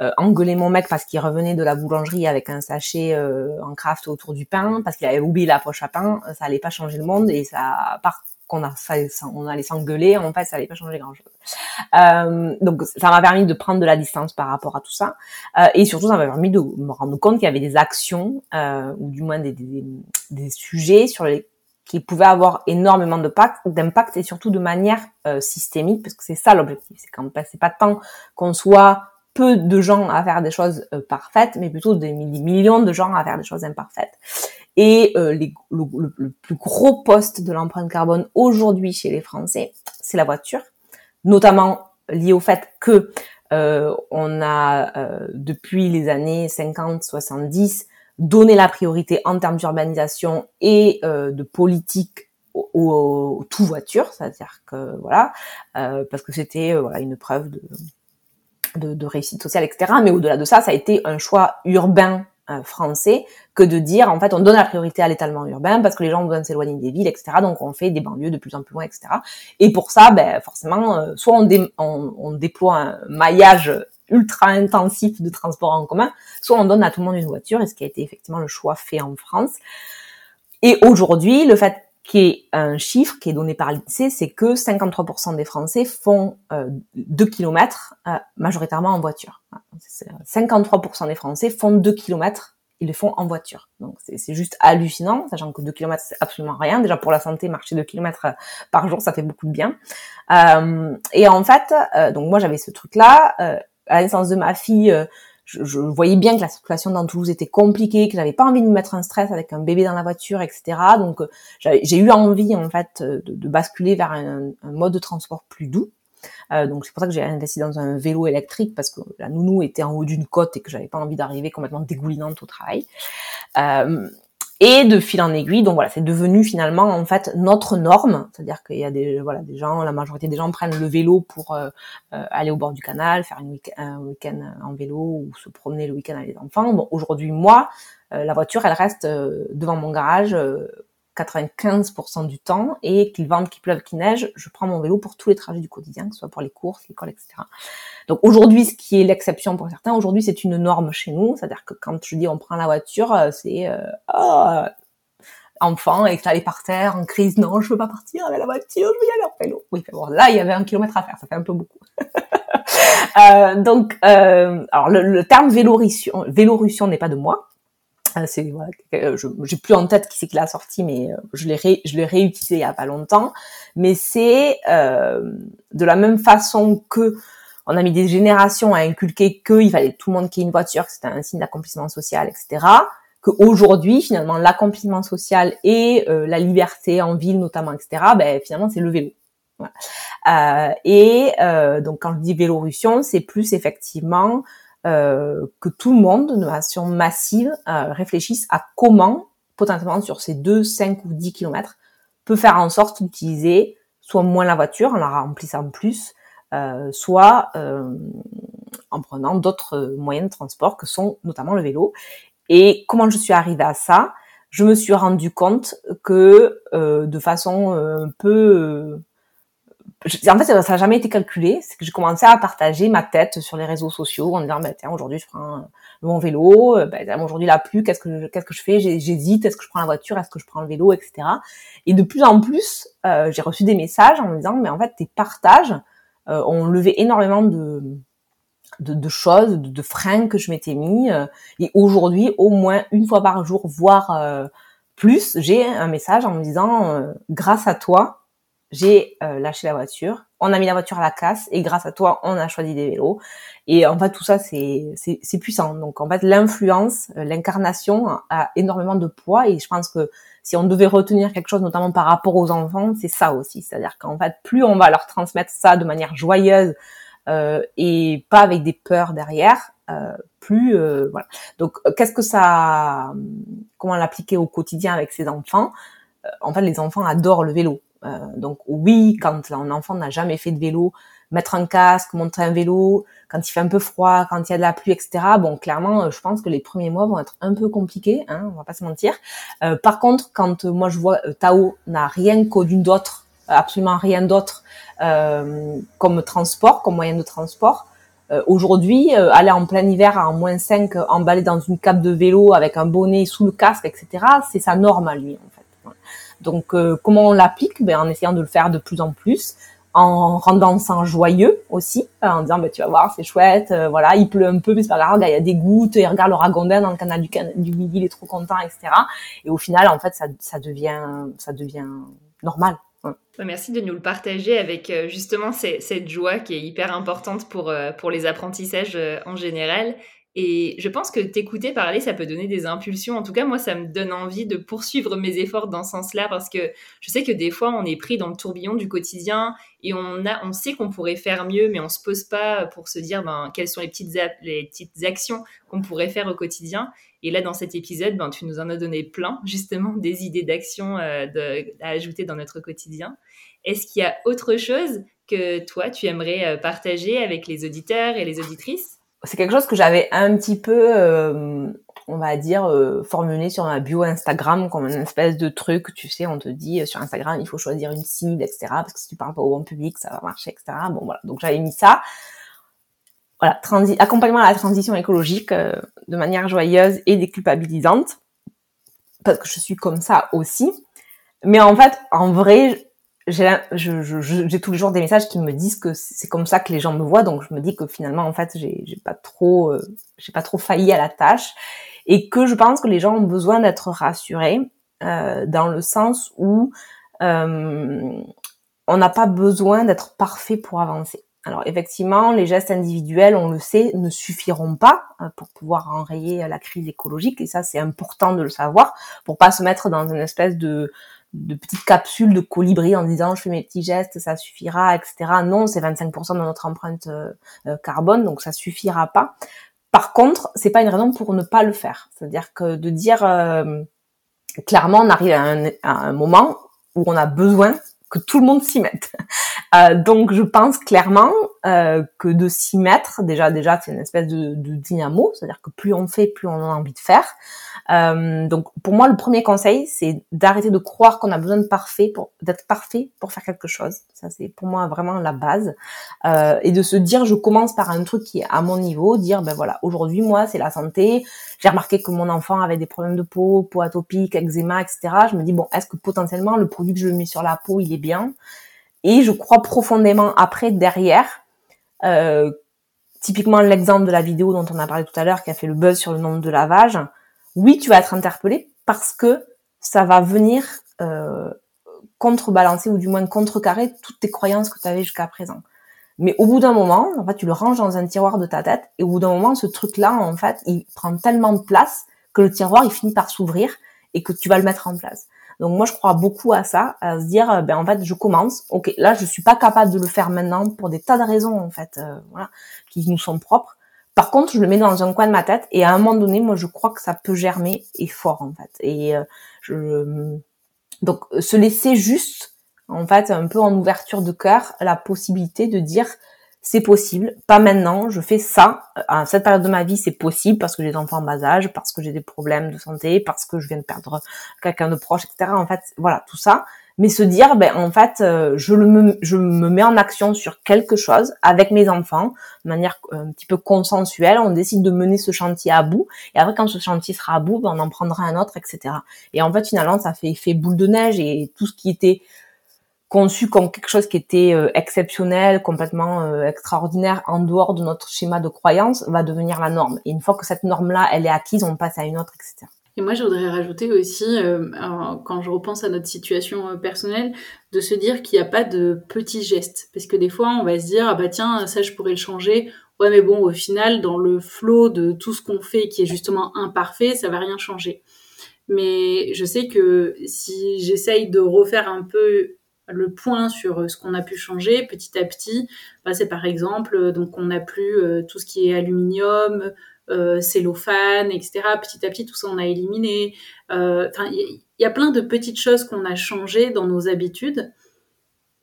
euh, engueuler mon mec parce qu'il revenait de la boulangerie avec un sachet euh, en craft autour du pain, parce qu'il avait oublié la poche à pain, ça allait pas changer le monde et ça, part qu'on a, ça, on allait s'engueuler, en fait, ça allait pas changer grand chose. Euh, donc, ça m'a permis de prendre de la distance par rapport à tout ça, euh, et surtout, ça m'a permis de me rendre compte qu'il y avait des actions, euh, ou du moins des, des, des, sujets sur les qui pouvaient avoir énormément d'impact et surtout de manière euh, systémique, parce que c'est ça l'objectif, c'est quand c'est pas tant qu'on soit peu de gens à faire des choses euh, parfaites, mais plutôt des, millions de gens à faire des choses imparfaites. Et euh, le, plus gros poste de l'empreinte carbone aujourd'hui chez les Français, c'est la voiture, notamment lié au fait que euh, on a depuis les années 50-70 donné la priorité en termes d'urbanisation et de politique au, tout voiture, c'est-à-dire que voilà, parce que c'était voilà une preuve de de, de réussite sociale, etc. Mais au-delà de ça, ça a été un choix urbain euh, français que de dire en fait on donne la priorité à l'étalement urbain parce que les gens ont besoin de s'éloigner des villes, etc. Donc on fait des banlieues de plus en plus loin, etc. Et pour ça, ben, forcément, euh, soit on, on, on, déploie un maillage ultra intensif de transport en commun, soit on donne à tout le monde une voiture, et ce qui a été effectivement le choix fait en France. Et aujourd'hui, le fait qui est un chiffre qui est donné par l'INSEE, c'est que 53% des Français font euh, 2 km euh, majoritairement en voiture. 53% des Français font 2 km, ils le font en voiture. Donc c'est juste hallucinant, sachant que 2 km c'est absolument rien. Déjà pour la santé, marcher 2 km euh, par jour, ça fait beaucoup de bien. Euh, et en fait, euh, donc moi j'avais ce truc-là. à la naissance de ma fille, je, voyais bien que la situation dans Toulouse était compliquée, que j'avais pas envie de me mettre un stress avec un bébé dans la voiture, etc. Donc euh, j'ai eu envie en fait de, de basculer vers un, un, mode de transport plus doux. Euh, donc c'est pour ça que j'ai investi dans un vélo électrique parce que la nounou était en haut d'une côte et que j'avais pas envie d'arriver complètement dégoulinante au travail. Euh, et de fil en aiguille, donc voilà, c'est devenu finalement en fait notre norme, c'est-à-dire qu'il y a des voilà des gens, la majorité des gens prennent le vélo pour euh, euh, aller au bord du canal, faire une un week-end en vélo ou se promener le week-end avec les enfants. Bon, aujourd'hui moi, euh, la voiture, elle reste devant mon garage 95% du temps et qu'il vente, qu'il pleuve, qu'il neige, je prends mon vélo pour tous les trajets du quotidien, que ce soit pour les courses, l'école, etc. Donc aujourd'hui, ce qui est l'exception pour certains, aujourd'hui c'est une norme chez nous, c'est-à-dire que quand je dis on prend la voiture, euh, c'est euh, oh, enfant et par terre en crise, non, je veux pas partir avec la voiture, je veux y aller en vélo. Oui, bon, là il y avait un kilomètre à faire, ça fait un peu beaucoup. [LAUGHS] Euh, donc, euh, alors le, le terme vélorution, vélorution n'est pas de moi. Euh, c'est voilà, je j'ai plus en tête qui c'est qui l'a sorti, mais euh, je l'ai je l'ai réutilisé il y a pas longtemps. Mais c'est euh, de la même façon que on a mis des générations à inculquer qu'il fallait tout le monde qui ait une voiture, que c'était un signe d'accomplissement social, etc. Qu'aujourd'hui, finalement, l'accomplissement social et la liberté en ville, notamment, etc. Ben finalement, c'est le vélo. Euh, et euh, donc quand je dis vélorution, c'est plus effectivement euh, que tout le monde, de façon massive, réfléchisse à comment, potentiellement sur ces 2, 5 ou 10 kilomètres, peut faire en sorte d'utiliser soit moins la voiture en la remplissant plus, euh, soit euh, en prenant d'autres moyens de transport que sont notamment le vélo. Et comment je suis arrivée à ça? Je me suis rendu compte que euh, de façon un peu en fait, ça n'a jamais été calculé. C'est que j'ai commencé à partager ma tête sur les réseaux sociaux en disant, bah, tiens, aujourd'hui, je prends mon vélo. Ben, aujourd'hui, la pluie, qu'est-ce que, qu'est-ce que je fais? J'hésite. Est-ce que je prends la voiture? Est-ce que je prends le vélo? Etc. Et de plus en plus, euh, j'ai reçu des messages en me disant, mais en fait, tes partages euh, ont levé énormément de, de, de choses, de, freins que je m'étais mis. Euh, et aujourd'hui, au moins une fois par jour, voire plus, j'ai un message en me disant, grâce à toi, j'ai euh, lâché la voiture, on a mis la voiture à la casse et grâce à toi, on a choisi des vélos. Et en fait, tout ça, c'est c'est puissant. Donc en fait, l'influence, euh, l'incarnation a énormément de poids et je pense que si on devait retenir quelque chose, notamment par rapport aux enfants, c'est ça aussi. C'est-à-dire qu'en fait, plus on va leur transmettre ça de manière joyeuse euh, et pas avec des peurs derrière, euh, plus euh, voilà. Donc qu'est-ce que ça, comment l'appliquer au quotidien avec ses enfants? En fait, les enfants adorent le vélo. Euh, donc oui, quand un enfant n'a jamais fait de vélo, mettre un casque, monter un vélo, quand il fait un peu froid, quand il y a de la pluie, etc. Bon, clairement, euh, je pense que les premiers mois vont être un peu compliqués, hein, on va pas se mentir. Euh, par contre, quand moi je vois Tao n'a rien d'une d'autre, absolument rien d'autre comme transport, comme moyen de transport, Aujourd'hui, aller en plein hiver à moins 5, emballé dans une cape de vélo avec un bonnet sous le casque, etc., c'est sa norme à lui. Donc, euh, comment on l'applique? Ben, En essayant de le faire de plus en plus, en rendant ça joyeux aussi, en disant ben, tu vas voir, c'est chouette, euh, voilà, il pleut un peu, mais c'est pas grave, il y a des gouttes, et regarde le ragondin dans le canal du, du Midi, il est trop content, etc. Et au final, en fait, ça, ça devient, ça devient normal. Merci de nous le partager avec euh, justement cette joie qui est hyper importante pour, pour les apprentissages en général et je pense que t'écouter parler, ça peut donner des impulsions. En tout cas, moi, ça me donne envie de poursuivre mes efforts dans ce sens-là parce que je sais que des fois, on est pris dans le tourbillon du quotidien et on, a, on sait qu'on pourrait faire mieux, mais on se pose pas pour se dire ben, quelles sont les petites, les petites actions qu'on pourrait faire au quotidien. Et là, dans cet épisode, ben, tu nous en as donné plein, [LAUGHS] justement, des idées d'actions euh, à ajouter dans notre quotidien. Est-ce qu'il y a autre chose que toi, tu aimerais euh, partager avec les auditeurs et les auditrices? C'est quelque chose que j'avais un petit peu, euh, on va dire, euh, formulé sur ma bio Instagram comme une espèce de truc, tu sais, on te dit euh, sur Instagram, il faut choisir une cible, etc. Parce que si tu parles pas au bon public, ça va marcher, etc. Bon voilà, donc j'avais mis ça. Voilà, accompagnement à la transition écologique de manière joyeuse et déculpabilisante, parce que je suis comme ça aussi. Mais en fait, en vrai, j'ai tous les jours des messages qui me disent que c'est comme ça que les gens me voient. Donc je me dis que finalement en fait j'ai j'ai pas trop euh, j'ai pas trop failli à la tâche. Et que je pense que les gens ont besoin d'être rassurés euh, dans le sens où euh, on n'a pas besoin d'être parfait pour avancer. Alors effectivement, les gestes individuels, on le sait, ne suffiront pas euh, pour pouvoir enrayer la crise écologique. Et ça c'est important de le savoir pour pas se mettre dans une espèce de de petites capsules de colibri en disant je fais mes petits gestes, ça suffira, etc. Non, c'est 25% de notre empreinte euh, euh, carbone, donc ça suffira pas. Par contre, c'est pas une raison pour ne pas le faire. C'est-à-dire que de dire euh, clairement, on arrive à un, à un, moment où on a besoin que tout le monde s'y mette. [LAUGHS] donc, je pense clairement que de s'y mettre, déjà, déjà, c'est une espèce de, de dynamo, c'est-à-dire que plus on fait, plus on a envie de faire. Euh, donc pour moi, le premier conseil, c'est d'arrêter de croire qu'on a besoin de parfait pour d'être parfait pour faire quelque chose. Ça, c'est pour moi vraiment la base. Euh, et de se dire, je commence par un truc qui est à mon niveau, dire ben voilà, aujourd'hui moi c'est la santé. J'ai remarqué que mon enfant avait des problèmes de peau, peau atopique, eczéma, etc. Je me dis bon, est-ce que potentiellement le produit que je mets sur la peau, il est bien? Et je crois profondément après derrière euh, typiquement l'exemple de la vidéo dont on a parlé tout à l'heure qui a fait le buzz sur le nombre de lavages, oui, tu vas être interpellé parce que ça va venir euh, contrebalancer ou du moins contrecarrer toutes tes croyances que tu avais jusqu'à présent. Mais au bout d'un moment, en fait, tu le ranges dans un tiroir de ta tête et au bout d'un moment, ce truc-là, en fait, il prend tellement de place que le tiroir, il finit par s'ouvrir et que tu vas le mettre en place. Donc moi, je crois beaucoup à ça, à se dire, euh, ben en fait, je commence. Ok, là, je suis pas capable de le faire maintenant pour des tas de raisons en fait, euh, voilà, qui nous sont propres. Par contre, je le mets dans un coin de ma tête et à un moment donné, moi, je crois que ça peut germer et fort en fait. Et euh, je donc se laisser juste, en fait, un peu en ouverture de cœur, la possibilité de dire c'est possible, pas maintenant, je fais ça. À cette période de ma vie, c'est possible parce que j'ai des enfants en bas âge, parce que j'ai des problèmes de santé, parce que je viens de perdre quelqu'un de proche, etc. En fait, voilà, tout ça. Mais se dire, ben en fait, euh, je, me, je me mets en action sur quelque chose avec mes enfants, de manière un petit peu consensuelle. On décide de mener ce chantier à bout. Et après, quand ce chantier sera à bout, ben, on en prendra un autre, etc. Et en fait, finalement, ça fait effet boule de neige et tout ce qui était conçu comme quelque chose qui était euh, exceptionnel, complètement euh, extraordinaire, en dehors de notre schéma de croyance, va devenir la norme. Et une fois que cette norme-là, elle est acquise, on passe à une autre, etc. Et moi, je voudrais rajouter aussi, euh, quand je repense à notre situation personnelle, de se dire qu'il n'y a pas de petits gestes. Parce que des fois, on va se dire, ah bah tiens, ça, je pourrais le changer. Ouais, mais bon, au final, dans le flot de tout ce qu'on fait qui est justement imparfait, ça va rien changer. Mais je sais que si j'essaye de refaire un peu le point sur euh, ce qu'on a pu changer petit à petit, bah, c'est par exemple, euh, donc on n'a plus euh, tout ce qui est aluminium, cellophane, etc. Petit à petit, tout ça on a éliminé. Enfin, il y, a plein de petites choses qu'on a changées dans nos habitudes.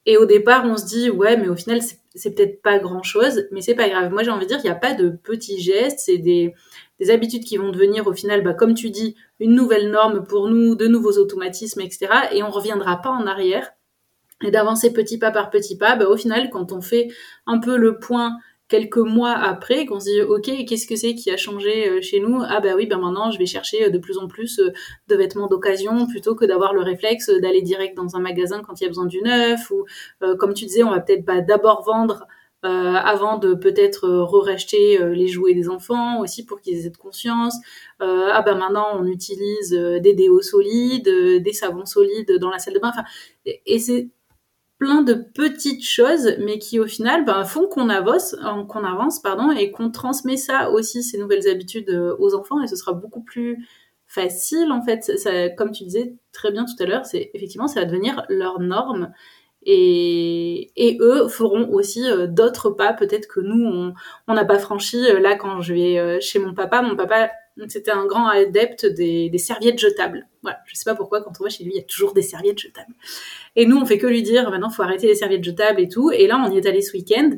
Et au départ, on se dit ouais, mais au final, c'est peut-être pas grand-chose, mais c'est pas grave. Moi, j'ai envie de dire, il n'y a pas de petits gestes, c'est des, des habitudes qui vont devenir au final, bah, comme tu dis, une nouvelle norme pour nous, de nouveaux automatismes, etc. Et on reviendra pas en arrière et d'avancer petit pas par petit pas, bah, au final, quand on fait un peu le point quelques mois après, qu'on se dit ok, qu'est-ce que c'est qui a changé euh, chez nous? Ah bah oui, ben maintenant je vais chercher euh, de plus en plus euh, de vêtements d'occasion plutôt que d'avoir le réflexe d'aller direct dans un magasin quand il y a besoin du neuf. Ou comme tu disais, on va peut-être pas d'abord vendre avant de peut-être re-racheter les jouets des enfants aussi pour qu'ils aient cette conscience. ah ben maintenant on utilise des déos solides, des savons solides dans la salle de bain. Enfin, et c'est plein de petites choses, mais qui au final ben, font qu'on avance, euh, qu'on avance pardon, et qu'on transmet ça aussi, ces nouvelles habitudes euh, aux enfants, et ce sera beaucoup plus facile en fait. Comme tu disais très bien tout à l'heure, c'est effectivement ça va devenir leur norme. Et, eux feront aussi euh, d'autres pas, peut-être que nous, on n'a pas franchi. là, quand je vais chez mon papa, mon papa c'était un grand adepte des, serviettes jetables. Voilà, je sais pas pourquoi quand on va chez lui, il y a toujours des serviettes jetables. Et nous, on fait que lui dire maintenant, faut arrêter les serviettes jetables et tout. Et là, on y est allé ce week-end.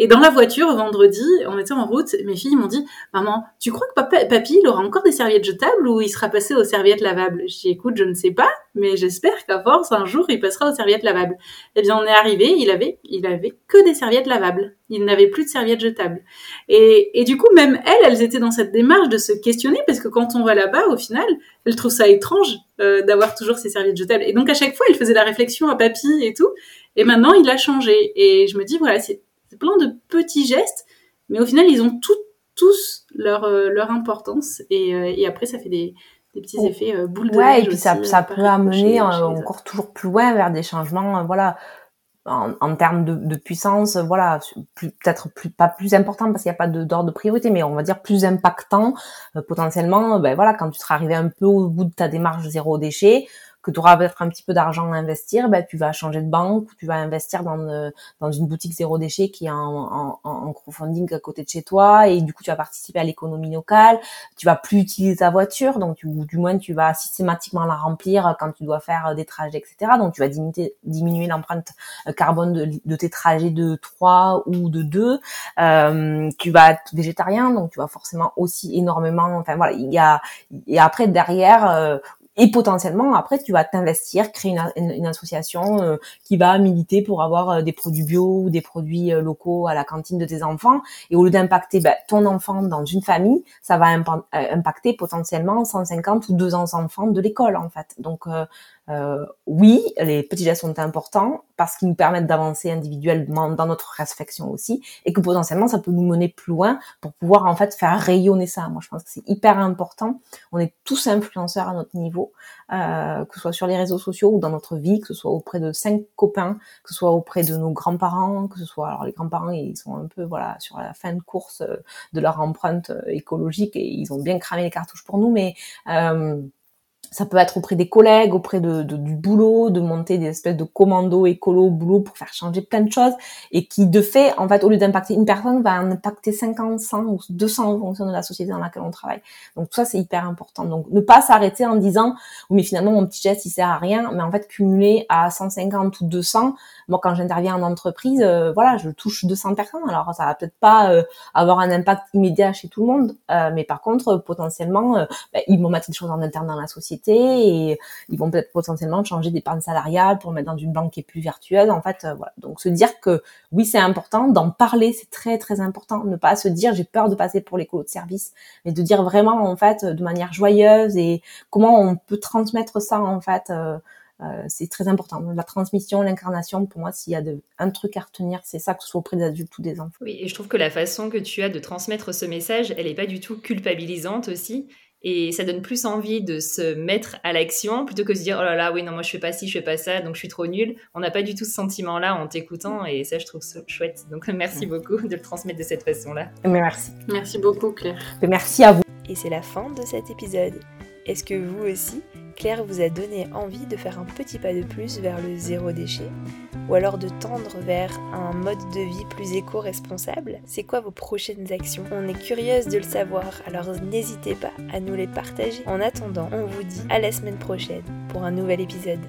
Et dans la voiture, vendredi, on était en route, mes filles m'ont dit, maman, tu crois que papy, il aura encore des serviettes jetables ou il sera passé aux serviettes lavables? Je dis, écoute, je ne sais pas, mais j'espère qu'à force, un jour, il passera aux serviettes lavables. Eh bien, on est arrivé, il avait, il avait que des serviettes lavables. Il n'avait plus de serviettes jetables. Et, et du coup, même elles, elles étaient dans cette démarche de se questionner parce que quand on va là-bas, au final, elles trouvent ça étrange euh, d'avoir toujours ces serviettes jetables. Et donc, à chaque fois, elle faisait la réflexion à papy et tout. Et maintenant, il a changé. Et je me dis, voilà, c'est c'est plein de petits gestes, mais au final, ils ont tous leur, euh, leur importance. Et, euh, et, après, ça fait des, des petits oh. effets euh, boule de ouais, et puis ça, ça peut amener encore toujours plus loin vers des changements, voilà, en, en, termes de, de, puissance, voilà, peut-être plus, pas plus important parce qu'il n'y a pas d'ordre de, priorité, mais on va dire plus impactant potentiellement. Ben voilà, quand tu seras arrivé un peu au bout de ta démarche zéro déchet, que tu auras peut-être un petit peu d'argent à investir, ben, tu vas changer de banque ou tu vas investir dans, euh, dans une boutique zéro déchet qui est en, en, en, crowdfunding à côté de chez toi et du coup tu vas participer à l'économie locale. Tu vas plus utiliser ta voiture, donc tu, du moins tu vas systématiquement la remplir quand tu dois faire des trajets, etc. Donc tu vas diminuer, diminuer l'empreinte carbone de, de, tes trajets de 3 ou de 2. Euh, tu vas être végétarien, donc tu vas forcément aussi énormément. Enfin voilà, il y a et après derrière euh, et potentiellement, après, tu vas t'investir, créer une, association euh, qui va militer pour avoir euh, des produits bio ou des produits euh, locaux à la cantine de tes enfants. Et au lieu d'impacter ben, ton enfant dans une famille, ça va impacter potentiellement 150 ou 200 enfants de l'école, en fait. Donc, euh, oui, les petits gestes sont importants parce qu'ils nous permettent d'avancer individuellement dans notre réflexion aussi, et que potentiellement ça peut nous mener plus loin pour pouvoir en fait faire rayonner ça. Moi, je pense que c'est hyper important. On est tous influenceurs à notre niveau, euh, que ce soit sur les réseaux sociaux ou dans notre vie, que ce soit auprès de cinq copains, que ce soit auprès de nos grands-parents, que ce soit alors les grands-parents ils sont un peu voilà sur la fin de course euh, de leur empreinte écologique et ils ont bien cramé les cartouches pour nous, mais euh, ça peut être auprès des collègues, auprès de, du boulot, de monter des espèces de commandos écolo boulot pour faire changer plein de choses et qui de fait, en fait, au lieu d'impacter une personne, va en impacter 50, 100 ou 200 en fonction de la société dans laquelle on travaille. Donc ça, c'est hyper important. Donc ne pas s'arrêter en disant, oui, mais finalement, mon petit geste, il sert à rien, mais en fait, cumuler à 150 ou 200, moi, quand j'interviens en entreprise, euh, voilà, je touche 200 personnes. Alors ça va peut-être pas euh, avoir un impact immédiat chez tout le monde, euh, mais par contre, potentiellement, bah, ils vont mettre des choses en interne dans la société et ils vont peut-être potentiellement changer des d'épargne salariales pour mettre dans une banque qui est plus vertueuse. En fait, euh. Donc se dire que oui, c'est important d'en parler, c'est très très important. Ne pas se dire j'ai peur de passer pour l'écolo de service, mais de dire vraiment en fait de manière joyeuse et comment on peut transmettre ça en fait. Euh, euh, c'est très important. La transmission, l'incarnation, pour moi, s'il y a un truc à retenir, c'est ça, que ce soit auprès des adultes ou des enfants. Oui, et je trouve que la façon que tu as de transmettre ce message, elle n'est pas du tout culpabilisante aussi. Et ça donne plus envie de se mettre à l'action plutôt que de se dire oh là là oui non moi je fais pas ci je fais pas ça donc je suis trop nulle. On n'a pas du tout ce sentiment là en t'écoutant et ça je trouve ça chouette. Donc [LAUGHS] merci beaucoup de le transmettre de cette façon là. merci. Merci beaucoup Claire. merci à vous. Et c'est la fin de cet épisode. Est-ce que vous aussi, Claire vous a donné envie de faire un petit pas de plus vers le zéro déchet Ou alors de tendre vers un mode de vie plus éco-responsable C'est quoi vos prochaines actions? On est curieuse de le savoir, alors n'hésitez pas à nous les partager. En attendant, on vous dit à la semaine prochaine pour un nouvel épisode.